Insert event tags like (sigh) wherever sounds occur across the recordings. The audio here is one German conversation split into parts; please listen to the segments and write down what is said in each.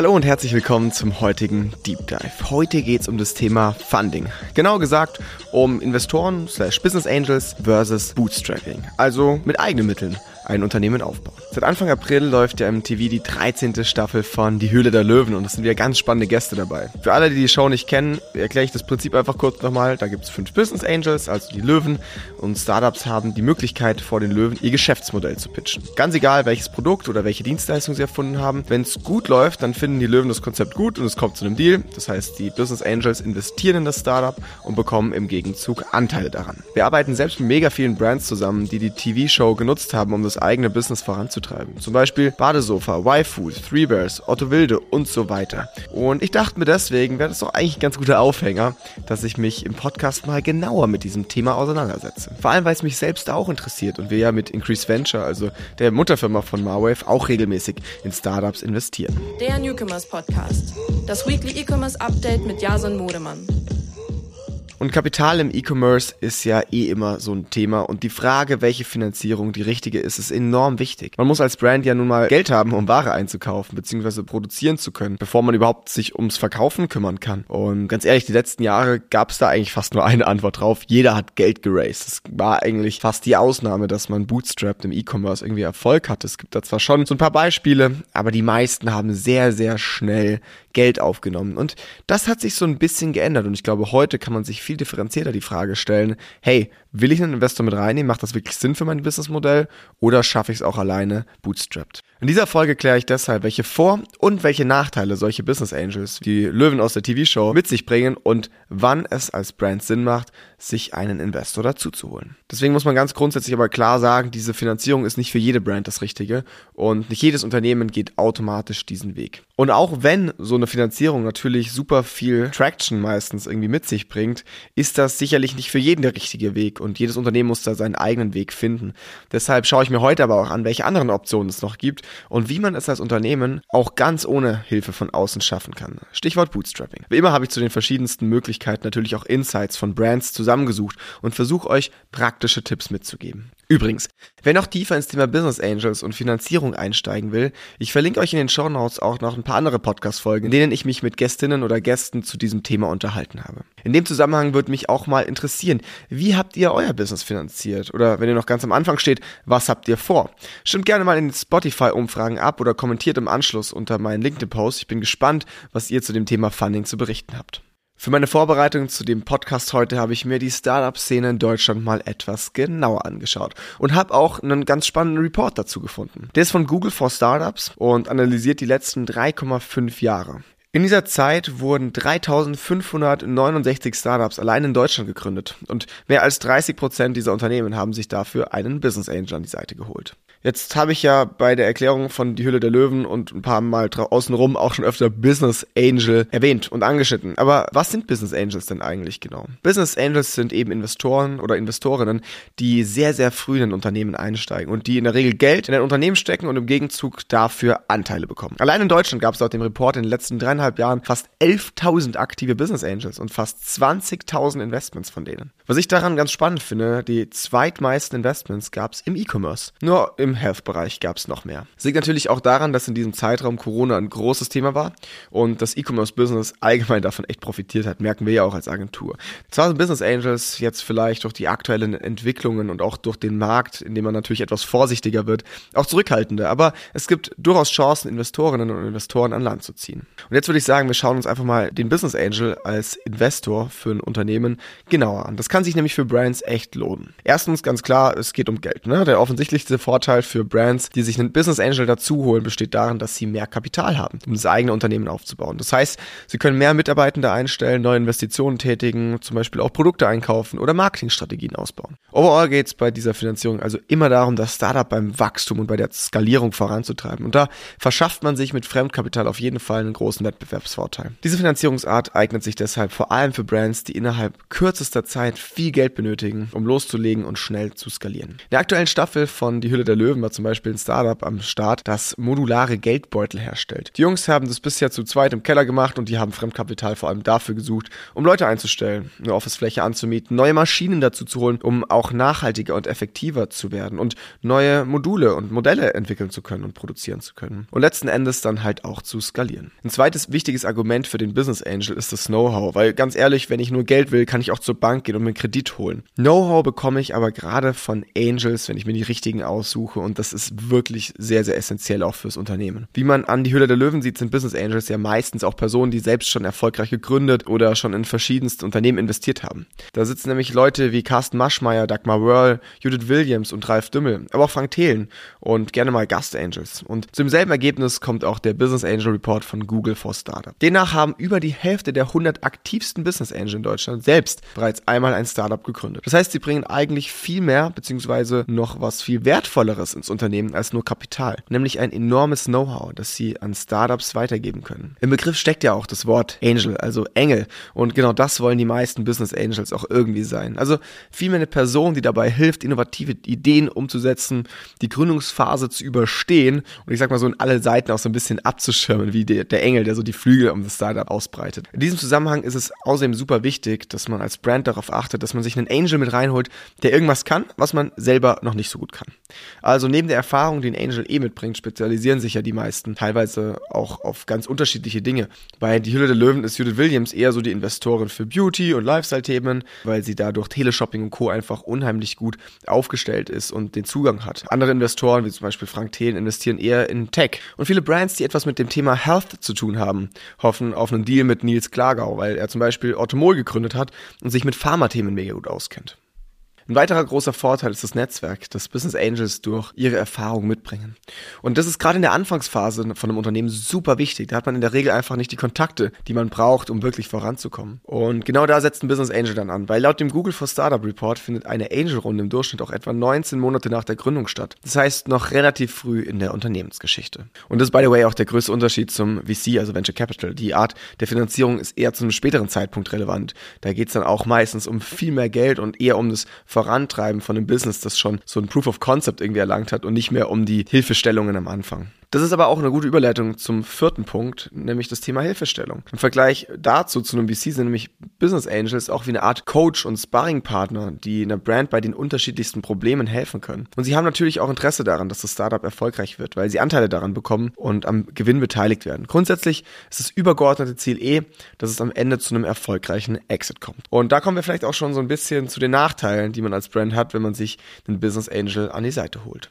Hallo und herzlich willkommen zum heutigen Deep Dive. Heute geht es um das Thema Funding. Genau gesagt um Investoren slash Business Angels versus Bootstrapping, also mit eigenen Mitteln ein Unternehmen aufbauen. Seit Anfang April läuft ja im TV die 13. Staffel von Die Höhle der Löwen und es sind wieder ganz spannende Gäste dabei. Für alle, die die Show nicht kennen, erkläre ich das Prinzip einfach kurz nochmal. Da gibt es fünf Business Angels, also die Löwen und Startups haben die Möglichkeit vor den Löwen ihr Geschäftsmodell zu pitchen. Ganz egal, welches Produkt oder welche Dienstleistung sie erfunden haben. Wenn es gut läuft, dann finden die Löwen das Konzept gut und es kommt zu einem Deal. Das heißt, die Business Angels investieren in das Startup und bekommen im Gegenzug Anteile daran. Wir arbeiten selbst mit mega vielen Brands zusammen, die die TV-Show genutzt haben, um das eigene Business voranzutreiben. Zum Beispiel Badesofa, Y-Food, Three Bears, Otto Wilde und so weiter. Und ich dachte mir deswegen, wäre das doch eigentlich ein ganz guter Aufhänger, dass ich mich im Podcast mal genauer mit diesem Thema auseinandersetze. Vor allem, weil es mich selbst auch interessiert und wir ja mit Increase Venture, also der Mutterfirma von Marwave, auch regelmäßig in Startups investieren. Der Newcomers Podcast. Das Weekly E-Commerce Update mit Jason Modemann. Und Kapital im E-Commerce ist ja eh immer so ein Thema und die Frage, welche Finanzierung die richtige ist, ist enorm wichtig. Man muss als Brand ja nun mal Geld haben, um Ware einzukaufen bzw. produzieren zu können, bevor man überhaupt sich ums Verkaufen kümmern kann. Und ganz ehrlich, die letzten Jahre gab es da eigentlich fast nur eine Antwort drauf. Jeder hat Geld geraced. Es war eigentlich fast die Ausnahme, dass man bootstrapped im E-Commerce irgendwie Erfolg hatte. Es gibt da zwar schon so ein paar Beispiele, aber die meisten haben sehr, sehr schnell Geld aufgenommen. Und das hat sich so ein bisschen geändert. Und ich glaube, heute kann man sich viel differenzierter die Frage stellen, hey, will ich einen Investor mit reinnehmen? Macht das wirklich Sinn für mein Businessmodell? Oder schaffe ich es auch alleine bootstrapped? In dieser Folge kläre ich deshalb, welche Vor- und welche Nachteile solche Business Angels, wie Löwen aus der TV-Show, mit sich bringen und wann es als Brand Sinn macht, sich einen Investor dazu zu holen. Deswegen muss man ganz grundsätzlich aber klar sagen, diese Finanzierung ist nicht für jede Brand das Richtige und nicht jedes Unternehmen geht automatisch diesen Weg. Und auch wenn so eine Finanzierung natürlich super viel Traction meistens irgendwie mit sich bringt, ist das sicherlich nicht für jeden der richtige Weg und jedes Unternehmen muss da seinen eigenen Weg finden. Deshalb schaue ich mir heute aber auch an, welche anderen Optionen es noch gibt und wie man es als Unternehmen auch ganz ohne Hilfe von außen schaffen kann. Stichwort Bootstrapping. Wie immer habe ich zu den verschiedensten Möglichkeiten natürlich auch Insights von Brands zusammengesucht und versuche euch praktische Tipps mitzugeben. Übrigens, wer noch tiefer ins Thema Business Angels und Finanzierung einsteigen will, ich verlinke euch in den Show Notes auch noch ein paar andere Podcast-Folgen, in denen ich mich mit Gästinnen oder Gästen zu diesem Thema unterhalten habe. In dem Zusammenhang würde mich auch mal interessieren, wie habt ihr euer Business finanziert? Oder wenn ihr noch ganz am Anfang steht, was habt ihr vor? Stimmt gerne mal in den Spotify-Umfragen ab oder kommentiert im Anschluss unter meinen LinkedIn-Post. Ich bin gespannt, was ihr zu dem Thema Funding zu berichten habt. Für meine Vorbereitung zu dem Podcast heute habe ich mir die Startup-Szene in Deutschland mal etwas genauer angeschaut und habe auch einen ganz spannenden Report dazu gefunden. Der ist von Google for Startups und analysiert die letzten 3,5 Jahre. In dieser Zeit wurden 3569 Startups allein in Deutschland gegründet und mehr als 30 Prozent dieser Unternehmen haben sich dafür einen Business Angel an die Seite geholt. Jetzt habe ich ja bei der Erklärung von Die Hülle der Löwen und ein paar Mal außenrum auch schon öfter Business Angel erwähnt und angeschnitten. Aber was sind Business Angels denn eigentlich genau? Business Angels sind eben Investoren oder Investorinnen, die sehr, sehr früh in ein Unternehmen einsteigen und die in der Regel Geld in ein Unternehmen stecken und im Gegenzug dafür Anteile bekommen. Allein in Deutschland gab es laut dem Report in den letzten dreieinhalb Jahren fast 11.000 aktive Business Angels und fast 20.000 Investments von denen. Was ich daran ganz spannend finde, die zweitmeisten Investments gab es im E-Commerce. Nur im im Health-Bereich gab es noch mehr. Das liegt natürlich auch daran, dass in diesem Zeitraum Corona ein großes Thema war und das E-Commerce-Business allgemein davon echt profitiert hat, merken wir ja auch als Agentur. Zwar sind Business Angels jetzt vielleicht durch die aktuellen Entwicklungen und auch durch den Markt, in dem man natürlich etwas vorsichtiger wird, auch zurückhaltender, aber es gibt durchaus Chancen, Investorinnen und Investoren an Land zu ziehen. Und jetzt würde ich sagen, wir schauen uns einfach mal den Business Angel als Investor für ein Unternehmen genauer an. Das kann sich nämlich für Brands echt lohnen. Erstens ganz klar, es geht um Geld. Ne? Der offensichtlichste Vorteil für Brands, die sich einen Business Angel dazu holen, besteht darin, dass sie mehr Kapital haben, um das eigene Unternehmen aufzubauen. Das heißt, sie können mehr Mitarbeitende einstellen, neue Investitionen tätigen, zum Beispiel auch Produkte einkaufen oder Marketingstrategien ausbauen. Overall geht es bei dieser Finanzierung also immer darum, das Startup beim Wachstum und bei der Skalierung voranzutreiben. Und da verschafft man sich mit Fremdkapital auf jeden Fall einen großen Wettbewerb. Wettbewerbsvorteil. Diese Finanzierungsart eignet sich deshalb vor allem für Brands, die innerhalb kürzester Zeit viel Geld benötigen, um loszulegen und schnell zu skalieren. In der aktuellen Staffel von Die Hülle der Löwen war zum Beispiel ein Startup am Start, das modulare Geldbeutel herstellt. Die Jungs haben das bisher zu zweit im Keller gemacht und die haben Fremdkapital vor allem dafür gesucht, um Leute einzustellen, eine Officefläche anzumieten, neue Maschinen dazu zu holen, um auch nachhaltiger und effektiver zu werden und neue Module und Modelle entwickeln zu können und produzieren zu können. Und letzten Endes dann halt auch zu skalieren. Ein zweites wichtiges Argument für den Business Angel ist das Know-how, weil ganz ehrlich, wenn ich nur Geld will, kann ich auch zur Bank gehen und mir Kredit holen. Know-how bekomme ich aber gerade von Angels, wenn ich mir die richtigen aussuche und das ist wirklich sehr, sehr essentiell auch fürs Unternehmen. Wie man an die Hülle der Löwen sieht, sind Business Angels ja meistens auch Personen, die selbst schon erfolgreich gegründet oder schon in verschiedensten Unternehmen investiert haben. Da sitzen nämlich Leute wie Carsten Maschmeyer, Dagmar Wörl, Judith Williams und Ralf Dümmel, aber auch Frank Thelen und gerne mal Gast Angels. Und zum selben Ergebnis kommt auch der Business Angel Report von Google for Startup. Demnach haben über die Hälfte der 100 aktivsten Business Angel in Deutschland selbst bereits einmal ein Startup gegründet. Das heißt, sie bringen eigentlich viel mehr beziehungsweise noch was viel wertvolleres ins Unternehmen als nur Kapital, nämlich ein enormes Know-how, das sie an Startups weitergeben können. Im Begriff steckt ja auch das Wort Angel, also Engel und genau das wollen die meisten Business Angels auch irgendwie sein. Also vielmehr eine Person, die dabei hilft, innovative Ideen umzusetzen, die Gründungsphase zu überstehen und ich sag mal so in alle Seiten auch so ein bisschen abzuschirmen, wie der, der Engel, der so die Flügel um das Startup ausbreitet. In diesem Zusammenhang ist es außerdem super wichtig, dass man als Brand darauf achtet, dass man sich einen Angel mit reinholt, der irgendwas kann, was man selber noch nicht so gut kann. Also neben der Erfahrung, die ein Angel eh mitbringt, spezialisieren sich ja die meisten teilweise auch auf ganz unterschiedliche Dinge. Bei Die Hülle der Löwen ist Judith Williams eher so die Investorin für Beauty und Lifestyle-Themen, weil sie dadurch Teleshopping und Co. einfach unheimlich gut aufgestellt ist und den Zugang hat. Andere Investoren, wie zum Beispiel Frank Thelen, investieren eher in Tech. Und viele Brands, die etwas mit dem Thema Health zu tun haben, hoffen auf einen Deal mit Nils Klagau, weil er zum Beispiel Automol gegründet hat und sich mit Pharmathemen mega gut auskennt. Ein weiterer großer Vorteil ist das Netzwerk, das Business Angels durch ihre Erfahrung mitbringen. Und das ist gerade in der Anfangsphase von einem Unternehmen super wichtig. Da hat man in der Regel einfach nicht die Kontakte, die man braucht, um wirklich voranzukommen. Und genau da setzt ein Business Angel dann an, weil laut dem Google for Startup Report findet eine Angel-Runde im Durchschnitt auch etwa 19 Monate nach der Gründung statt. Das heißt noch relativ früh in der Unternehmensgeschichte. Und das ist by the way auch der größte Unterschied zum VC, also Venture Capital. Die Art der Finanzierung ist eher zu einem späteren Zeitpunkt relevant. Da geht es dann auch meistens um viel mehr Geld und eher um das Vorantreiben von einem Business, das schon so ein Proof of Concept irgendwie erlangt hat und nicht mehr um die Hilfestellungen am Anfang. Das ist aber auch eine gute Überleitung zum vierten Punkt, nämlich das Thema Hilfestellung. Im Vergleich dazu zu einem VC sind nämlich Business Angels auch wie eine Art Coach und Sparringpartner, die einer Brand bei den unterschiedlichsten Problemen helfen können. Und sie haben natürlich auch Interesse daran, dass das Startup erfolgreich wird, weil sie Anteile daran bekommen und am Gewinn beteiligt werden. Grundsätzlich ist das übergeordnete Ziel eh, dass es am Ende zu einem erfolgreichen Exit kommt. Und da kommen wir vielleicht auch schon so ein bisschen zu den Nachteilen, die man als Brand hat, wenn man sich einen Business Angel an die Seite holt.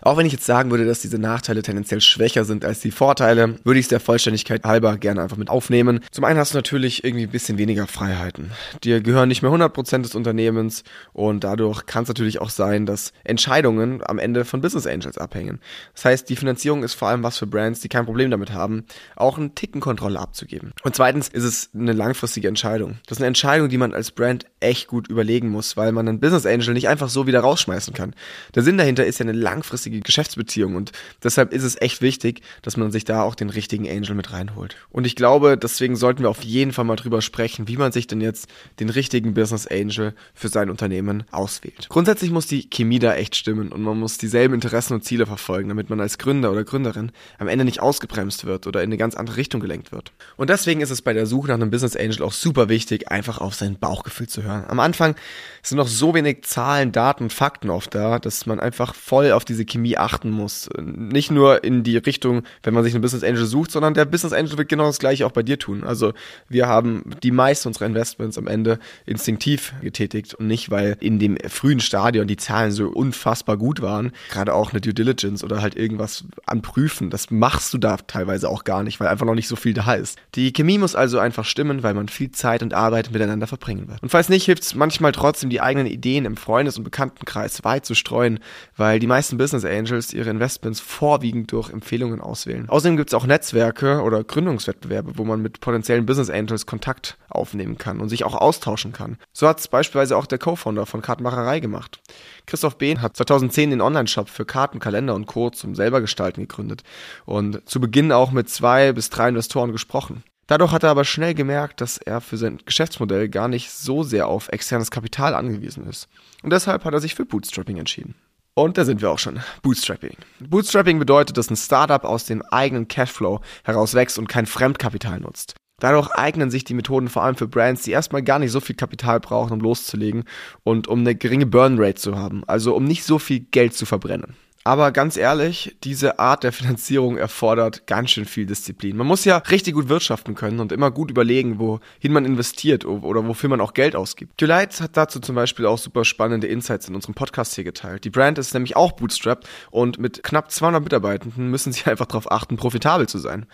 Auch wenn ich jetzt sagen würde, dass diese Nachteile tendenziell schwächer sind als die Vorteile, würde ich es der Vollständigkeit halber gerne einfach mit aufnehmen. Zum einen hast du natürlich irgendwie ein bisschen weniger Freiheiten. Dir gehören nicht mehr 100% des Unternehmens und dadurch kann es natürlich auch sein, dass Entscheidungen am Ende von Business Angels abhängen. Das heißt, die Finanzierung ist vor allem was für Brands, die kein Problem damit haben, auch einen Ticken Kontrolle abzugeben. Und zweitens ist es eine langfristige Entscheidung. Das ist eine Entscheidung, die man als Brand echt gut überlegen muss, weil man einen Business Angel nicht einfach so wieder rausschmeißen kann. Der Sinn dahinter ist ja eine langfristige Geschäftsbeziehung und deshalb ist es echt wichtig, dass man sich da auch den richtigen Angel mit reinholt. Und ich glaube, deswegen sollten wir auf jeden Fall mal drüber sprechen, wie man sich denn jetzt den richtigen Business Angel für sein Unternehmen auswählt. Grundsätzlich muss die Chemie da echt stimmen und man muss dieselben Interessen und Ziele verfolgen, damit man als Gründer oder Gründerin am Ende nicht ausgebremst wird oder in eine ganz andere Richtung gelenkt wird. Und deswegen ist es bei der Suche nach einem Business Angel auch super wichtig, einfach auf sein Bauchgefühl zu hören. Am Anfang sind noch so wenig Zahlen, Daten, Fakten oft da, dass man einfach voll auf diese Chemie achten muss. Nicht nur in die Richtung, wenn man sich einen Business Angel sucht, sondern der Business Angel wird genau das gleiche auch bei dir tun. Also wir haben die meisten unserer Investments am Ende instinktiv getätigt und nicht, weil in dem frühen Stadion die Zahlen so unfassbar gut waren. Gerade auch eine Due Diligence oder halt irgendwas anprüfen. Das machst du da teilweise auch gar nicht, weil einfach noch nicht so viel da ist. Die Chemie muss also einfach stimmen, weil man viel Zeit und Arbeit miteinander verbringen wird. Und falls nicht, hilft es manchmal trotzdem, die eigenen Ideen im Freundes- und Bekanntenkreis weit zu streuen, weil die meisten Business Angels ihre Investments vorwiegend durch Empfehlungen auswählen. Außerdem gibt es auch Netzwerke oder Gründungswettbewerbe, wo man mit potenziellen Business Angels Kontakt aufnehmen kann und sich auch austauschen kann. So hat es beispielsweise auch der Co-Founder von Kartenmacherei gemacht. Christoph Behn hat 2010 den Online-Shop für Karten, Kalender und Co. zum selber gestalten gegründet und zu Beginn auch mit zwei bis drei Investoren gesprochen. Dadurch hat er aber schnell gemerkt, dass er für sein Geschäftsmodell gar nicht so sehr auf externes Kapital angewiesen ist. Und deshalb hat er sich für Bootstrapping entschieden. Und da sind wir auch schon. Bootstrapping. Bootstrapping bedeutet, dass ein Startup aus dem eigenen Cashflow heraus wächst und kein Fremdkapital nutzt. Dadurch eignen sich die Methoden vor allem für Brands, die erstmal gar nicht so viel Kapital brauchen, um loszulegen und um eine geringe Burn Rate zu haben, also um nicht so viel Geld zu verbrennen. Aber ganz ehrlich, diese Art der Finanzierung erfordert ganz schön viel Disziplin. Man muss ja richtig gut wirtschaften können und immer gut überlegen, wohin man investiert oder wofür man auch Geld ausgibt. Delight hat dazu zum Beispiel auch super spannende Insights in unserem Podcast hier geteilt. Die Brand ist nämlich auch bootstrapped und mit knapp 200 Mitarbeitenden müssen sie (laughs) einfach darauf achten, profitabel zu sein.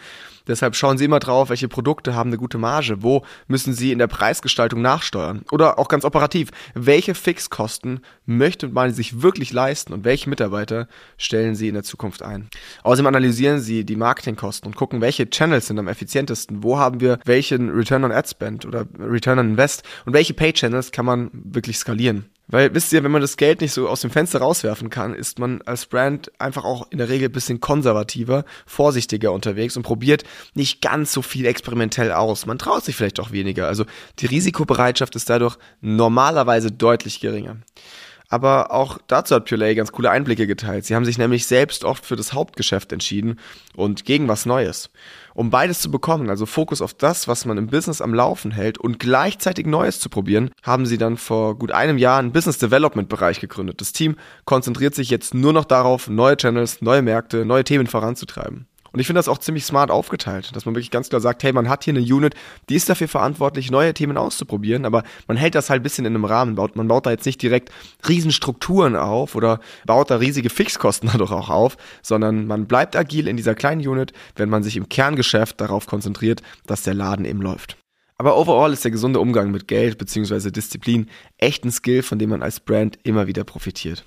Deshalb schauen Sie immer drauf, welche Produkte haben eine gute Marge, wo müssen Sie in der Preisgestaltung nachsteuern. Oder auch ganz operativ, welche Fixkosten möchte man sich wirklich leisten und welche Mitarbeiter stellen Sie in der Zukunft ein. Außerdem analysieren Sie die Marketingkosten und gucken, welche Channels sind am effizientesten, wo haben wir welchen Return on Ad Spend oder Return on Invest und welche Pay Channels kann man wirklich skalieren. Weil wisst ihr, wenn man das Geld nicht so aus dem Fenster rauswerfen kann, ist man als Brand einfach auch in der Regel bisschen konservativer, vorsichtiger unterwegs und probiert nicht ganz so viel experimentell aus. Man traut sich vielleicht auch weniger. Also die Risikobereitschaft ist dadurch normalerweise deutlich geringer. Aber auch dazu hat Purelay ganz coole Einblicke geteilt. Sie haben sich nämlich selbst oft für das Hauptgeschäft entschieden und gegen was Neues. Um beides zu bekommen, also Fokus auf das, was man im Business am Laufen hält und gleichzeitig Neues zu probieren, haben sie dann vor gut einem Jahr einen Business Development Bereich gegründet. Das Team konzentriert sich jetzt nur noch darauf, neue Channels, neue Märkte, neue Themen voranzutreiben. Und ich finde das auch ziemlich smart aufgeteilt, dass man wirklich ganz klar sagt, hey, man hat hier eine Unit, die ist dafür verantwortlich, neue Themen auszuprobieren, aber man hält das halt ein bisschen in einem Rahmen, baut, man baut da jetzt nicht direkt Riesenstrukturen auf oder baut da riesige Fixkosten (laughs) dadurch auch auf, sondern man bleibt agil in dieser kleinen Unit, wenn man sich im Kerngeschäft darauf konzentriert, dass der Laden eben läuft. Aber overall ist der gesunde Umgang mit Geld bzw. Disziplin echt ein Skill, von dem man als Brand immer wieder profitiert.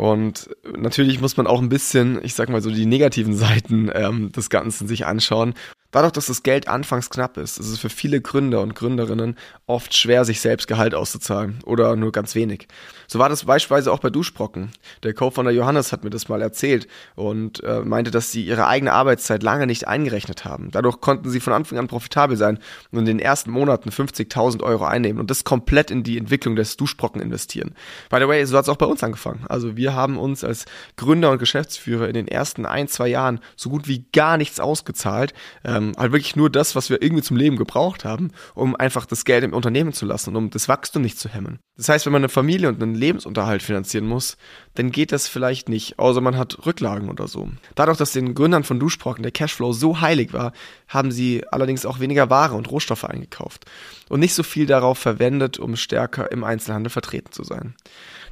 Und natürlich muss man auch ein bisschen, ich sag mal so, die negativen (laughs) Seiten ähm, des Ganzen sich anschauen. Dadurch, dass das Geld anfangs knapp ist, ist es für viele Gründer und Gründerinnen oft schwer, sich selbst Gehalt auszuzahlen oder nur ganz wenig. So war das beispielsweise auch bei Duschbrocken. Der Co-Founder Johannes hat mir das mal erzählt und äh, meinte, dass sie ihre eigene Arbeitszeit lange nicht eingerechnet haben. Dadurch konnten sie von Anfang an profitabel sein und in den ersten Monaten 50.000 Euro einnehmen und das komplett in die Entwicklung des Duschbrocken investieren. By the way, so hat es auch bei uns angefangen. Also wir haben uns als Gründer und Geschäftsführer in den ersten ein, zwei Jahren so gut wie gar nichts ausgezahlt. Ähm, halt wirklich nur das, was wir irgendwie zum Leben gebraucht haben, um einfach das Geld im Unternehmen zu lassen und um das Wachstum nicht zu hemmen. Das heißt, wenn man eine Familie und einen Lebensunterhalt finanzieren muss, dann geht das vielleicht nicht, außer man hat Rücklagen oder so. Dadurch, dass den Gründern von Duschbrocken der Cashflow so heilig war, haben sie allerdings auch weniger Ware und Rohstoffe eingekauft und nicht so viel darauf verwendet, um stärker im Einzelhandel vertreten zu sein.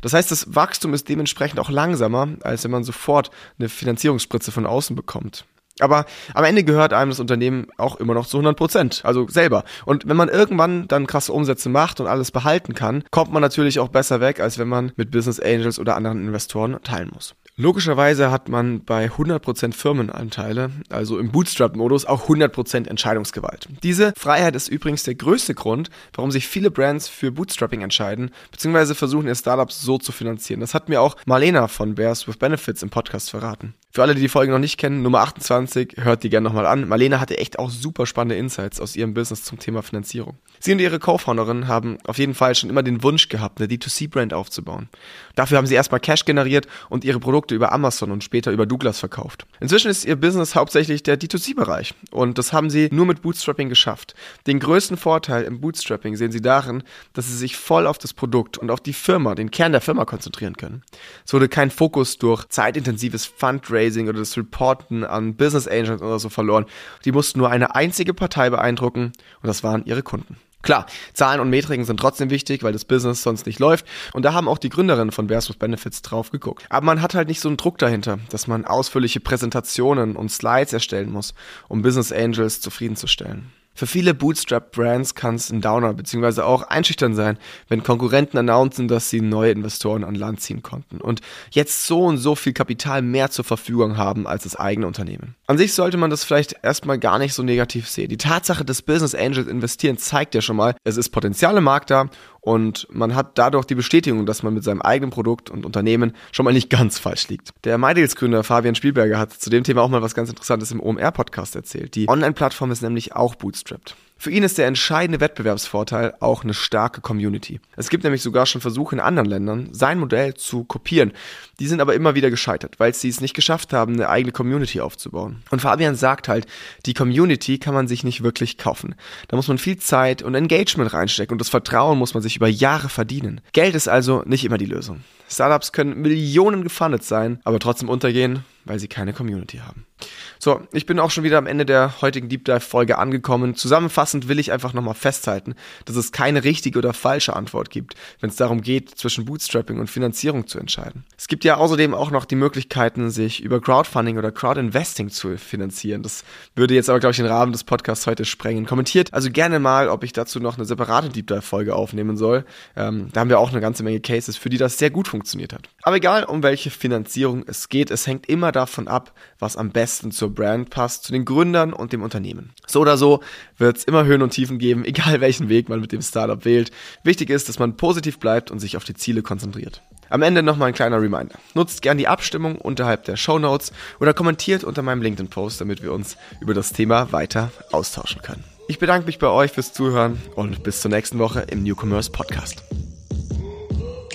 Das heißt, das Wachstum ist dementsprechend auch langsamer, als wenn man sofort eine Finanzierungsspritze von außen bekommt. Aber am Ende gehört einem das Unternehmen auch immer noch zu 100 Prozent, also selber. Und wenn man irgendwann dann krasse Umsätze macht und alles behalten kann, kommt man natürlich auch besser weg, als wenn man mit Business Angels oder anderen Investoren teilen muss. Logischerweise hat man bei 100% Firmenanteile, also im Bootstrap-Modus, auch 100% Entscheidungsgewalt. Diese Freiheit ist übrigens der größte Grund, warum sich viele Brands für Bootstrapping entscheiden, beziehungsweise versuchen, ihr Startup so zu finanzieren. Das hat mir auch Marlena von Bears with Benefits im Podcast verraten. Für alle, die die Folge noch nicht kennen, Nummer 28, hört die gerne nochmal an. Marlene hatte echt auch super spannende Insights aus ihrem Business zum Thema Finanzierung. Sie und ihre Co-Founderin haben auf jeden Fall schon immer den Wunsch gehabt, eine D2C-Brand aufzubauen. Dafür haben sie erstmal Cash generiert und ihre Produkte über Amazon und später über Douglas verkauft. Inzwischen ist ihr Business hauptsächlich der D2C-Bereich und das haben sie nur mit Bootstrapping geschafft. Den größten Vorteil im Bootstrapping sehen sie darin, dass sie sich voll auf das Produkt und auf die Firma, den Kern der Firma konzentrieren können. Es wurde kein Fokus durch zeitintensives Fundraising Fundraising oder das Reporten an Business Angels oder so verloren. Die mussten nur eine einzige Partei beeindrucken und das waren ihre Kunden. Klar, Zahlen und Metriken sind trotzdem wichtig, weil das Business sonst nicht läuft. Und da haben auch die Gründerinnen von with Benefits drauf geguckt. Aber man hat halt nicht so einen Druck dahinter, dass man ausführliche Präsentationen und Slides erstellen muss, um Business Angels zufriedenzustellen. Für viele Bootstrap-Brands kann es ein Downer bzw. auch einschüchtern sein, wenn Konkurrenten announcen, dass sie neue Investoren an Land ziehen konnten und jetzt so und so viel Kapital mehr zur Verfügung haben als das eigene Unternehmen. An sich sollte man das vielleicht erstmal gar nicht so negativ sehen. Die Tatsache, dass Business Angels investieren, zeigt ja schon mal, es ist Potenzial im Markt da Und man hat dadurch die Bestätigung, dass man mit seinem eigenen Produkt und Unternehmen schon mal nicht ganz falsch liegt. Der MyDeals-Gründer Fabian Spielberger hat zu dem Thema auch mal was ganz Interessantes im OMR-Podcast erzählt. Die Online-Plattform ist nämlich auch bootstrapped. Für ihn ist der entscheidende Wettbewerbsvorteil auch eine starke Community. Es gibt nämlich sogar schon Versuche in anderen Ländern, sein Modell zu kopieren. Die sind aber immer wieder gescheitert, weil sie es nicht geschafft haben, eine eigene Community aufzubauen. Und Fabian sagt halt, die Community kann man sich nicht wirklich kaufen. Da muss man viel Zeit und Engagement reinstecken und das Vertrauen muss man sich über Jahre verdienen. Geld ist also nicht immer die Lösung. Startups können Millionen gefundet sein, aber trotzdem untergehen, weil sie keine Community haben. So, ich bin auch schon wieder am Ende der heutigen Deep Dive Folge angekommen. Zusammenfassend will ich einfach nochmal festhalten, dass es keine richtige oder falsche Antwort gibt, wenn es darum geht, zwischen Bootstrapping und Finanzierung zu entscheiden. Es gibt ja außerdem auch noch die Möglichkeiten, sich über Crowdfunding oder Crowdinvesting zu finanzieren. Das würde jetzt aber, glaube ich, den Rahmen des Podcasts heute sprengen. Kommentiert also gerne mal, ob ich dazu noch eine separate Deep Dive Folge aufnehmen soll. Ähm, da haben wir auch eine ganze Menge Cases, für die das sehr gut funktioniert hat. Aber egal, um welche Finanzierung es geht, es hängt immer davon ab, was am besten zur Brand passt, zu den Gründern und dem Unternehmen. So oder so wird es immer Höhen und Tiefen geben, (laughs) egal welchen Weg man mit dem Startup wählt. Wichtig ist, dass man positiv bleibt und sich auf die Ziele konzentriert. Am Ende nochmal ein kleiner Reminder. Nutzt gern die Abstimmung unterhalb der Show Notes oder kommentiert unter meinem LinkedIn-Post, damit wir uns über das Thema weiter austauschen können. Ich bedanke mich bei euch fürs Zuhören und bis zur nächsten Woche im Newcomers Podcast.